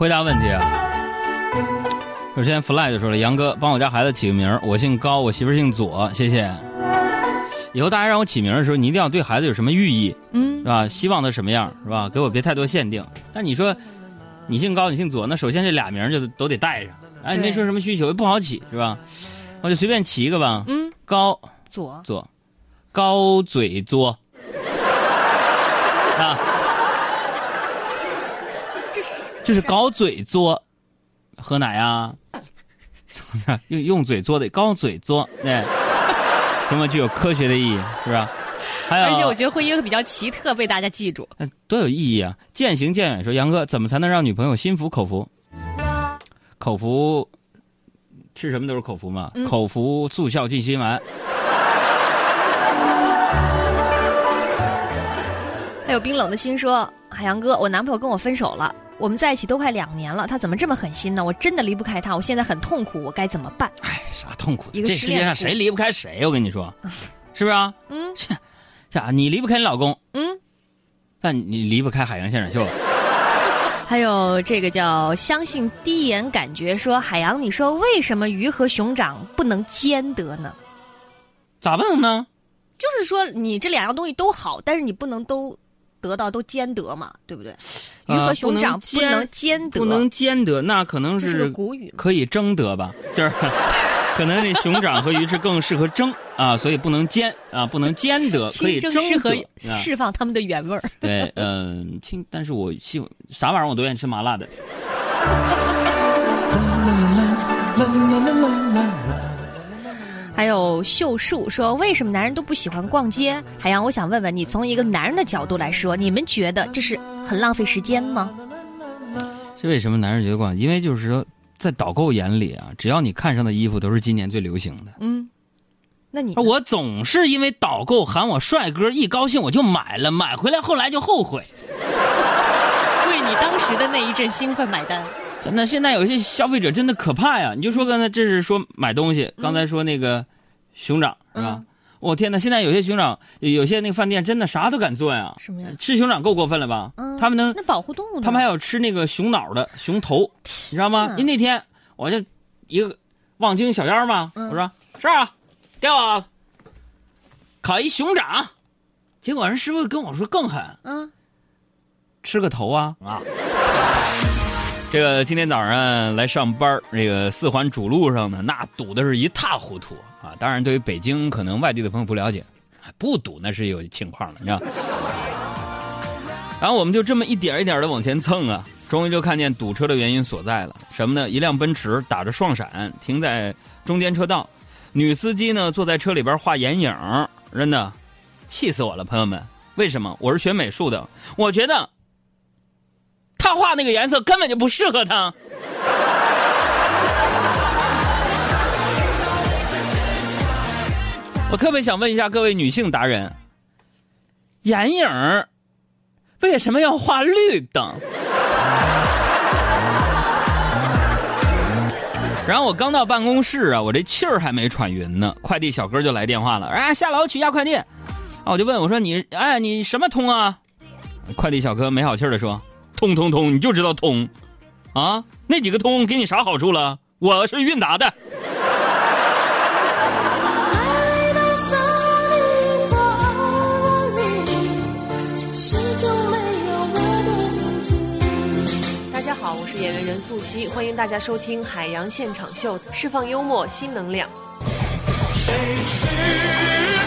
回答问题啊。首先，fly 就说了：“杨哥，帮我家孩子起个名儿，我姓高，我媳妇儿姓左，谢谢。以后大家让我起名儿的时候，你一定要对孩子有什么寓意，嗯是，吧？希望他什么样，是吧？给我别太多限定。那你说，你姓高，你姓左，那首先这俩名儿就都得带上。哎，你没说什么需求，不好起，是吧？我就随便起一个吧。嗯，高左左，高嘴作啊，这是就是搞嘴作，喝奶 呀、用用嘴做的搞嘴作，对，多么具有科学的意义，是吧？还有，而且我觉得会一个比较奇特，被大家记住。那多有意义啊！渐行渐远说，杨哥怎么才能让女朋友心服口服？口服吃什么都是口服嘛，嗯口服速效静心丸。还有冰冷的心说：“海洋哥，我男朋友跟我分手了，我们在一起都快两年了，他怎么这么狠心呢？我真的离不开他，我现在很痛苦，我该怎么办哎，啥痛苦？这世界上谁离不开谁？我跟你说，是不是啊？？”嗯呀，你离不开你老公，嗯。但你离不开海洋现场秀。还有这个叫相信第一眼感觉说：“海洋，你说为什么鱼和熊掌不能兼得呢？咋不能呢？就是说你这两样东西都好，但是你不能都得到都兼得嘛，对不对？鱼呃和熊掌不能兼不能兼得，不能兼得，那可能这是个古语嘛。可以争得吧，就是 可能这熊掌和鱼是更适合争啊，所以不能兼啊，不能兼得，可以争得释放它们的原味儿。对，嗯、清，但是我希望啥玩意儿我都愿意吃麻辣的。还有秀树说：“为什么男人都不喜欢逛街？”海洋，我想问问你，从一个男人的角度来说，你们觉得这是很浪费时间吗？是为什么男人觉得逛？因为就是说，在导购眼里啊，只要你看上的衣服都是今年最流行的。嗯，那你我总是因为导购喊我帅哥，一高兴我就买了，买回来后来就后悔。为你当时的那一阵兴奋买单。真的，现在有些消费者真的可怕呀！你就说刚才这是说买东西，刚才说那个熊掌是吧嗯？我、天哪！现在有些熊掌，有些那个饭店真的啥都敢做呀。什么呀吃熊掌够过分了吧？嗯，他们能，那保护动物呢？他们还有吃那个熊脑的熊头，你知道吗？嗯因为那天我就一个望京小妖嘛，嗯我说是啊，给我烤一熊掌，结果人师傅跟我说更狠，嗯，吃个头啊啊！这个今天早上来上班这个四环主路上呢，那堵的是一塌糊涂啊！当然，对于北京可能外地的朋友不了解，不堵那是有情况的，你知道。然后我们就这么一点一点的往前蹭啊，终于就看见堵车的原因所在了。什么呢？一辆奔驰打着双闪停在中间车道，女司机呢坐在车里边画眼影，真的气死我了，朋友们！为什么？我是学美术的，我觉得他画那个颜色根本就不适合他。我特别想问一下各位女性达人，眼影为什么要画绿的？然后我刚到办公室啊，我这气儿还没喘匀呢，快递小哥就来电话了，哎，下楼取一下快递。啊，我就问我说你，哎，你什么通啊？快递小哥没好气儿的说，通通通，你就知道通，啊，那几个通给你啥好处了？我是韵达的。大家好，我是演员任素汐，欢迎大家收听《海洋现场秀》，释放幽默新能量。谁是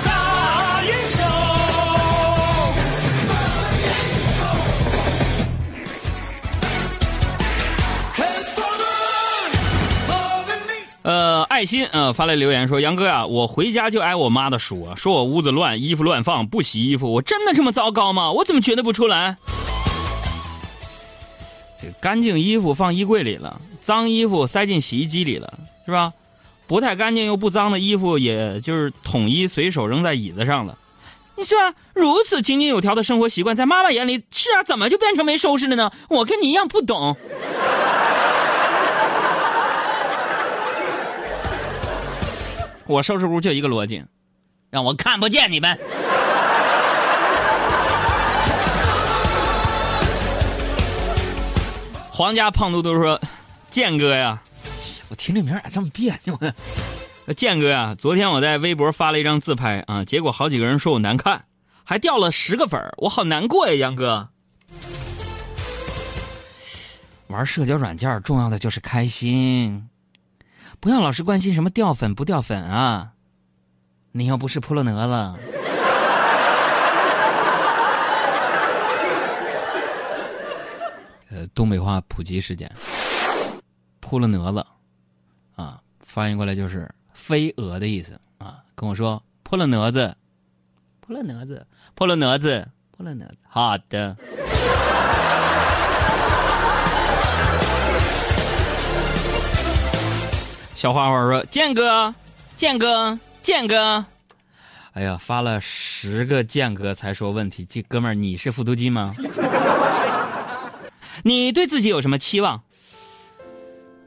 大英雄？呃，爱心呃发来留言说：“杨哥呀、我回家就挨我妈的数，说我屋子乱，衣服乱放，不洗衣服。我真的这么糟糕吗？我怎么觉得不出来？这个干净衣服放衣柜里了，脏衣服塞进洗衣机里了，是吧？不太干净又不脏的衣服，也就是统一随手扔在椅子上了。你说如此井井有条的生活习惯，在妈妈眼里是啊，怎么就变成没收拾了呢？我跟你一样不懂。”我收拾屋就一个逻辑，让我看不见你们。皇家胖嘟嘟说：“建哥呀，我听这名咋这么别扭呢？建哥呀，昨天我在微博发了一张自拍啊，结果好几个人说我难看，还掉了十个粉我好难过呀，杨哥。玩社交软件重要的就是开心，不要老是关心什么掉粉不掉粉啊。你又不是扑棱蛾子。呃，东北话普及时间，扑棱蛾子，啊，翻译过来就是飞蛾的意思啊。跟我说扑棱蛾子，扑棱蛾子，扑棱蛾子，扑棱蛾子。好的。小花花说：“建哥，建哥，建哥，哎呀，发了十个建哥才说问题，这哥们儿你是复读机吗？你对自己有什么期望？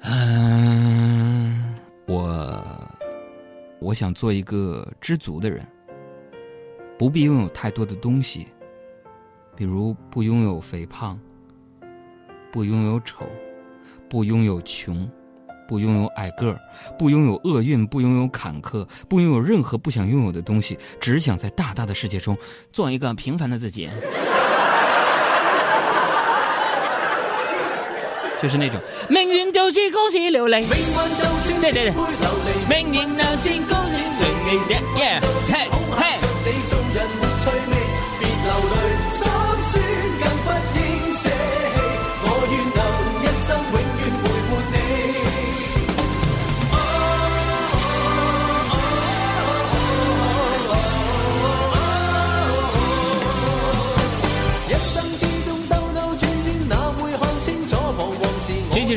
嗯，我我想做一个知足的人，不必拥有太多的东西，比如不拥有肥胖，不拥有丑，不拥有穷。”不拥有矮个儿，不拥有厄运，不拥有坎坷，不拥有任何不想拥有的东西，只想在大大的世界中做一个平凡的自己。就是那种命运就是公司流泪，命運就算對對對會流離，命运就是公司流淚，yeah，嘿嘿。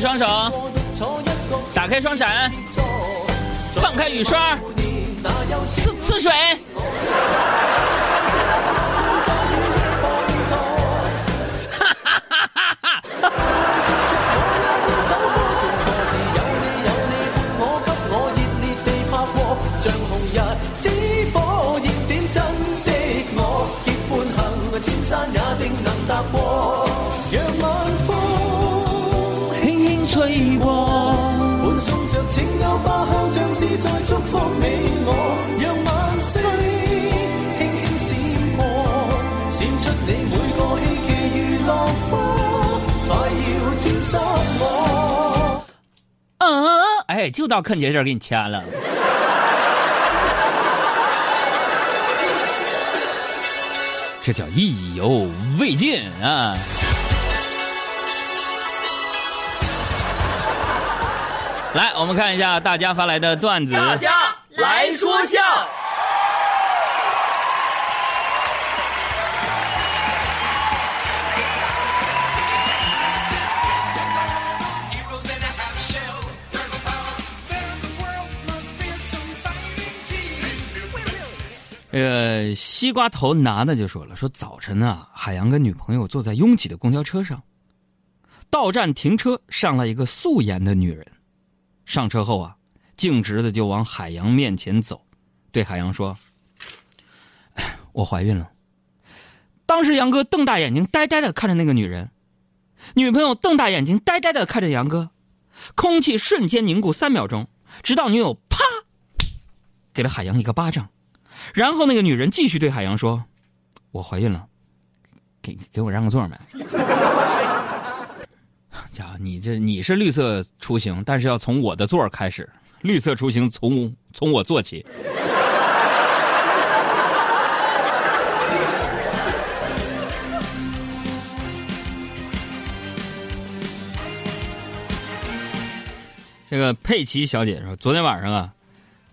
双手，打开双闪，放开雨刷，呲呲水。哎，就到肯杰这儿给你签了。这叫意犹未尽啊！来，我们看一下大家发来的段子。大家来说笑。这个西瓜头男的就说了，说早晨呢、海洋跟女朋友坐在拥挤的公交车上，到站停车，上来一个素颜的女人，上车后啊，径直的就往海洋面前走，对海洋说：“我怀孕了。”当时杨哥瞪大眼睛，呆呆的看着那个女人，女朋友瞪大眼睛，呆呆的看着杨哥，空气瞬间凝固三秒钟，直到女友啪给了海洋一个巴掌。然后那个女人继续对海洋说：“我怀孕了，给给我让个座没？” 家伙，你这你是绿色出行，但是要从我的座开始，绿色出行从从我做起。这个佩奇小姐说，昨天晚上啊，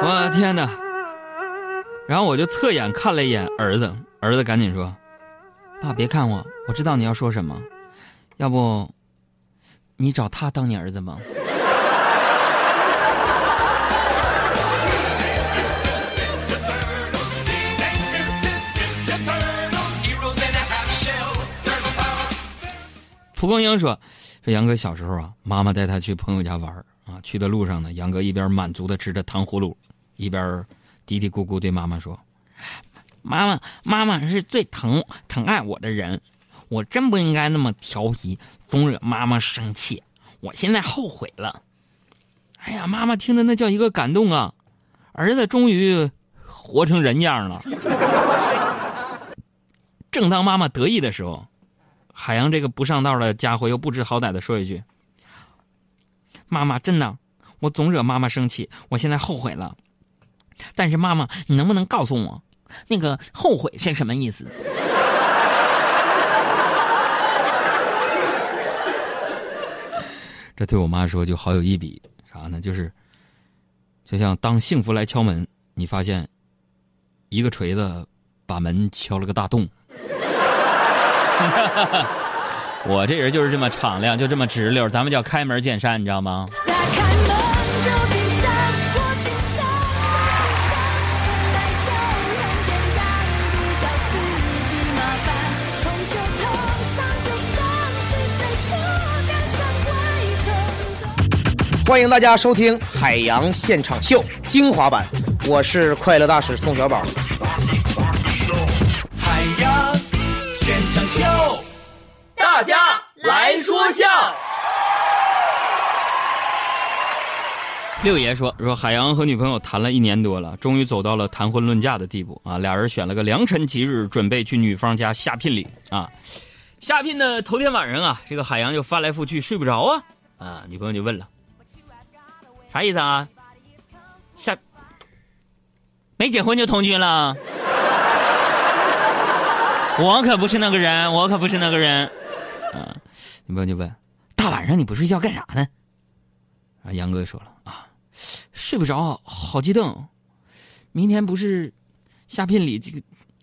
我天哪！然后我就侧眼看了一眼儿子，儿子赶紧说：“爸，别看我，我知道你要说什么，要不你找他当你儿子吧？蒲公英说：“说杨哥小时候啊，妈妈带他去朋友家玩啊，去的路上呢，杨哥一边满足的吃着糖葫芦，一边嘀嘀咕咕对妈妈说：‘妈妈，妈妈是最疼疼爱我的人，我真不应该那么调皮，总惹妈妈生气。我现在后悔了。’哎呀，妈妈听的那叫一个感动啊，儿子终于活成人样了。正当妈妈得意的时候。”海洋这个不上道的家伙又不知好歹的说一句：“妈妈，真的，我总惹妈妈生气，我现在后悔了。但是妈妈，你能不能告诉我，那个后悔是什么意思？”这对我妈说就好有一比，啥呢？就是，就像当幸福来敲门，你发现一个锤子把门敲了个大洞。我这人就是这么敞亮，就这么直溜，咱们叫开门见山，你知道吗？欢迎大家收听海洋现场秀精华版，我是快乐大使宋小宝。海洋现场秀，大家来说笑。六爷说说海洋和女朋友谈了一年多了，终于走到了谈婚论嫁的地步啊！俩人选了个良辰吉日，准备去女方家下聘礼啊。下聘的头天晚上啊，这个海洋就翻来覆去睡不着啊啊！女朋友就问了，啥意思啊？下没结婚就同居了？我可不是那个人，我可不是那个人。啊，女朋友就问，大晚上你不睡觉干啥呢？啊，杨哥说了啊，睡不着，好激动。明天不是下聘礼，这个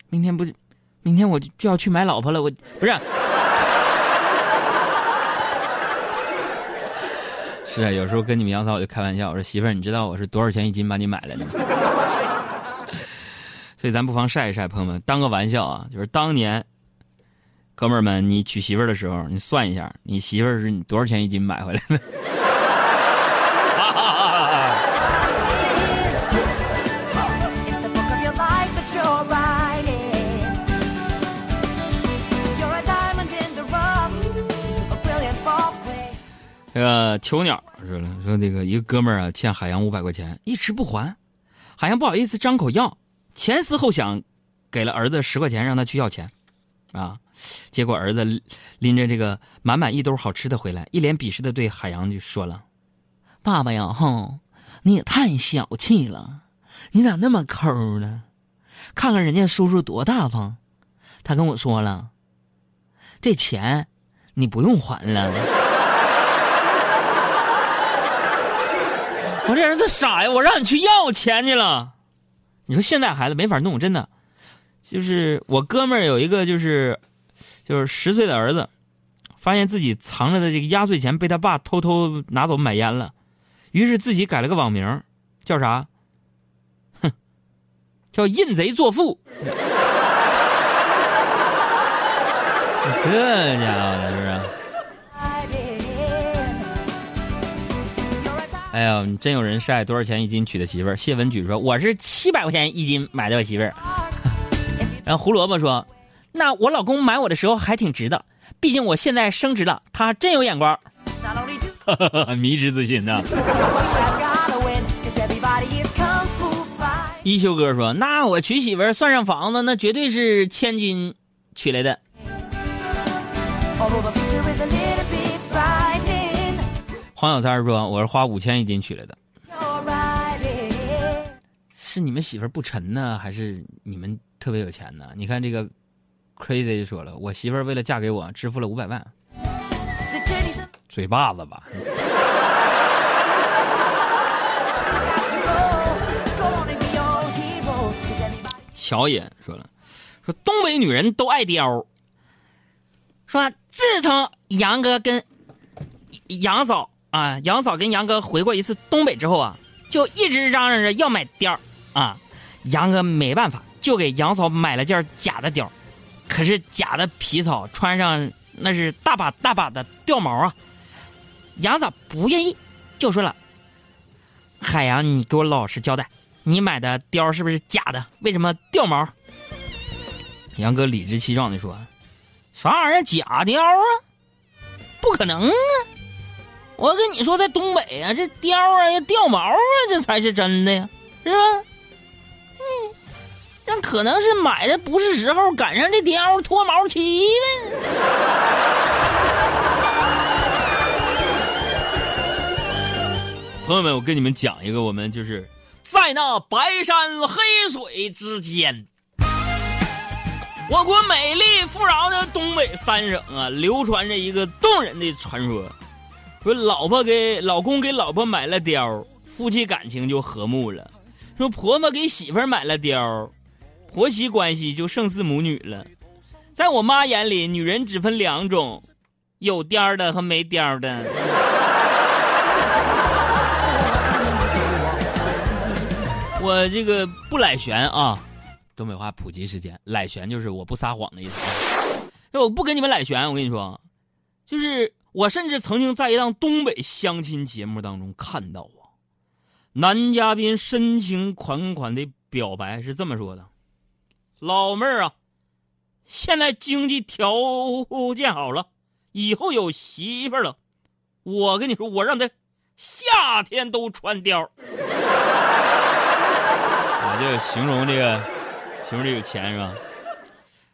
明天不是，明天我就要去买老婆了。我不是，是啊，有时候跟你们杨嫂我就开玩笑，我说媳妇儿，你知道我是多少钱一斤把你买来的吗？所以咱不妨晒一晒，朋友们，当个玩笑啊，就是当年。哥们儿们，你娶媳妇儿的时候，你算一下，你媳妇儿是你多少钱一斤买回来的？囚鸟说了，说这个一个哥们儿啊欠海洋五百块钱，一直不还，海洋不好意思张口要，前思后想，给了儿子十块钱让他去要钱，啊，结果儿子拎着这个满满一兜好吃的回来，一脸鄙视的对海洋就说了：“爸爸呀，哼，你也太小气了，你咋那么抠呢？看看人家叔叔多大方，他跟我说了，这钱你不用还了。”我这儿子傻呀！我让你去要钱去了。你说现在孩子没法弄，真的。就是我哥们儿有一个，就是就是十岁的儿子，发现自己藏着的这个压岁钱被他爸偷偷拿走买烟了，于是自己改了个网名，叫啥？哼，叫印贼作父。这家伙的是不是？哎呀，你真有人晒多少钱一斤娶的媳妇儿？谢文举说我是七百块钱一斤买的我媳妇儿。然后胡萝卜说，那我老公买我的时候还挺值的，毕竟我现在升职了，他真有眼光。Only do 迷之自信呐、you have gotta win, 'cause everybody is kung fu fighting. 一休哥说，那我娶媳妇儿算上房子，那绝对是千金娶来的。黄小三儿说，我是花五千一斤娶来的。是你们媳妇儿不沉呢，还是你们特别有钱呢？你看这个 crazy 就说了，我媳妇儿为了嫁给我，支付了五百万。嘴巴子吧。乔也说了，说东北女人都爱貂，说自从杨哥跟杨嫂啊，杨嫂跟杨哥回过一次东北之后啊，就一直嚷嚷着要买貂儿啊。杨哥没办法，就给杨嫂买了件假的貂儿，可是假的皮草穿上那是大把大把的掉毛啊。杨嫂不愿意，就说了：“海洋，你给我老实交代，你买的貂儿是不是假的？为什么掉毛？”杨哥理直气壮地说：“啥玩意儿假貂啊？不可能啊！我跟你说，在东北啊，这貂啊要掉毛啊，这才是真的呀，是吧？嗯，但可能是买的不是时候，赶上这貂脱毛期呗。朋友们，我跟你们讲一个，我们就是在那白山黑水之间，我国美丽富饶的东北三省啊，流传着一个动人的传说：说老婆给老公给老婆买了貂，夫妻感情就和睦了；说婆婆给媳妇儿买了貂，婆媳关系就胜似母女了。在我妈眼里，女人只分两种，有貂的和没貂的。我这个不赖玄啊，东北话普及时间，赖玄就是我不撒谎的意思。那我不跟你们赖玄，我跟你说，就是我甚至曾经在一档东北相亲节目当中看到啊，男嘉宾深情款款的表白是这么说的：“老妹儿啊，现在经济条件好了，以后有媳妇儿了，我跟你说，我让她夏天都穿貂儿。”啊，就形容这个，形容这有钱是吧？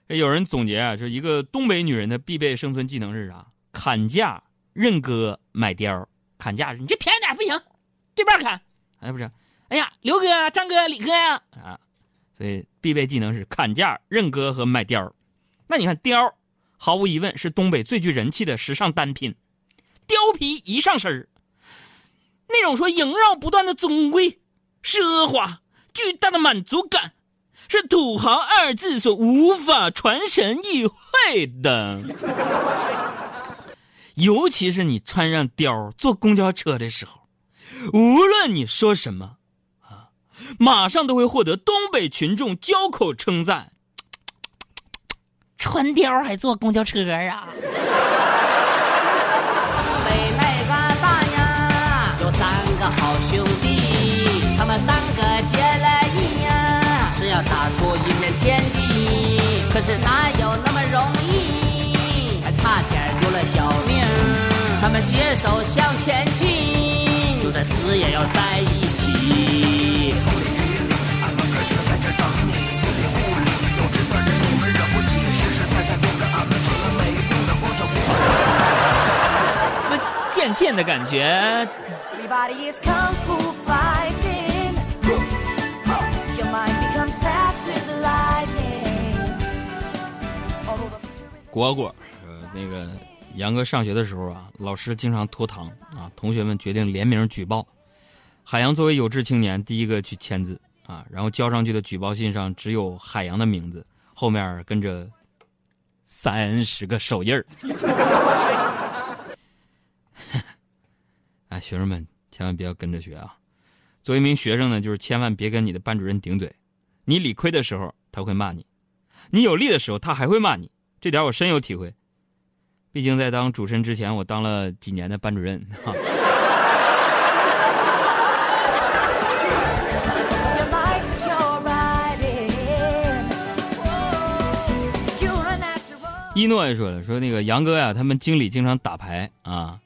这有人总结啊，说一个东北女人的必备生存技能是啥？砍价、认哥、买貂。砍价，你这便宜点不行，对半砍。哎，不是，哎呀，刘哥、张哥、李哥呀啊，所以必备技能是砍价、认哥和买貂。那你看貂，毫无疑问是东北最具人气的时尚单品。貂皮一上身，那种说萦绕不断的尊贵、奢华。巨大的满足感，是土豪二字所无法传神意会的。尤其是你穿上貂坐公交车的时候，无论你说什么，啊，马上都会获得东北群众交口称赞。穿貂还坐公交车啊？北那个大呀，有三个好兄弟，他们三个结了义呀，是要打出一片天地。可是那 lightning. Although the future is 果果，呃，那个杨哥上学的时候啊，老师经常拖堂啊，同学们决定联名举报。海洋作为有志青年，第一个去签字啊，然后交上去的举报信上只有海洋的名字，后面跟着三十个手印儿。哎，学生们千万不要跟着学啊！作为一名学生呢，就是千万别跟你的班主任顶嘴。你理亏的时候他会骂你，你有利的时候他还会骂你，这点我深有体会。毕竟在当主持人之前，我当了几年的班主任哈。一诺也说了，说那个杨哥呀，他们经理经常打牌啊，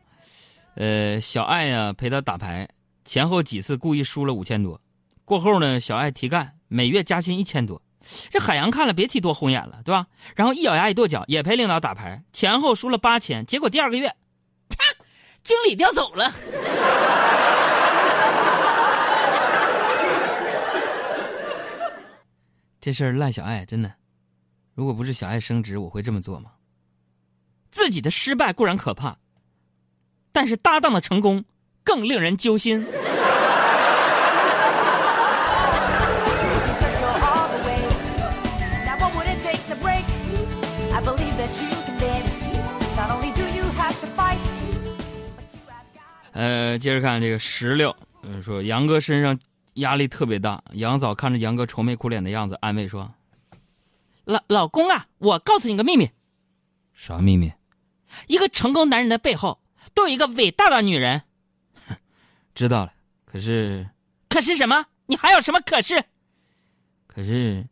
呃，小爱呀陪他打牌，前后几次故意输了五千多，过后呢，小爱提干，每月加薪一千多。这海洋看了别提多红眼了，对吧？然后一咬牙一跺脚，也陪领导打牌，前后输了八千，结果第二个月，经理调走了。这事儿赖小爱真的。如果不是小爱升职，我会这么做吗？自己的失败固然可怕，但是搭档的成功更令人揪心。呃，接着看这个石榴，嗯，说杨哥身上压力特别大。杨嫂看着杨哥愁眉苦脸的样子，安慰说：“老老公啊，我告诉你个秘密。”啥秘密？一个成功男人的背后都有一个伟大的女人。知道了。可是，可是什么？你还有什么可是？可是，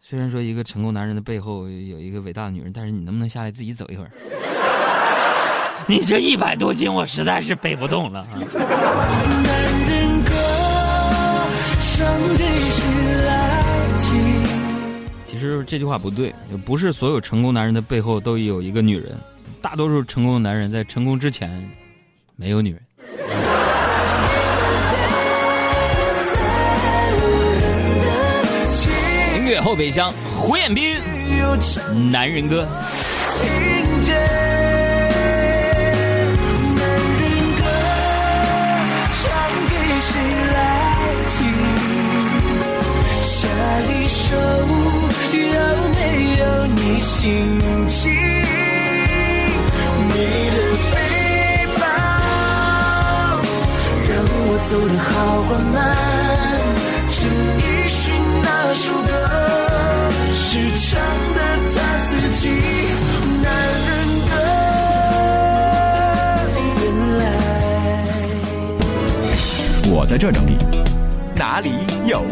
虽然说一个成功男人的背后有一个伟大的女人，但是你能不能下来自己走一会儿？你这一百多斤，我实在是背不动了？其实这句话不对，就不是所有成功男人的背后都有一个女人，大多数成功的男人在成功之前没有女人。音乐后备箱，胡彦斌，男人歌。男人歌，唱给谁来听？下一首有没有你心情？你的背包让我走得好缓慢，陈奕迅那首歌是唱的他自己。男人歌，原来。我在这整理，哪里有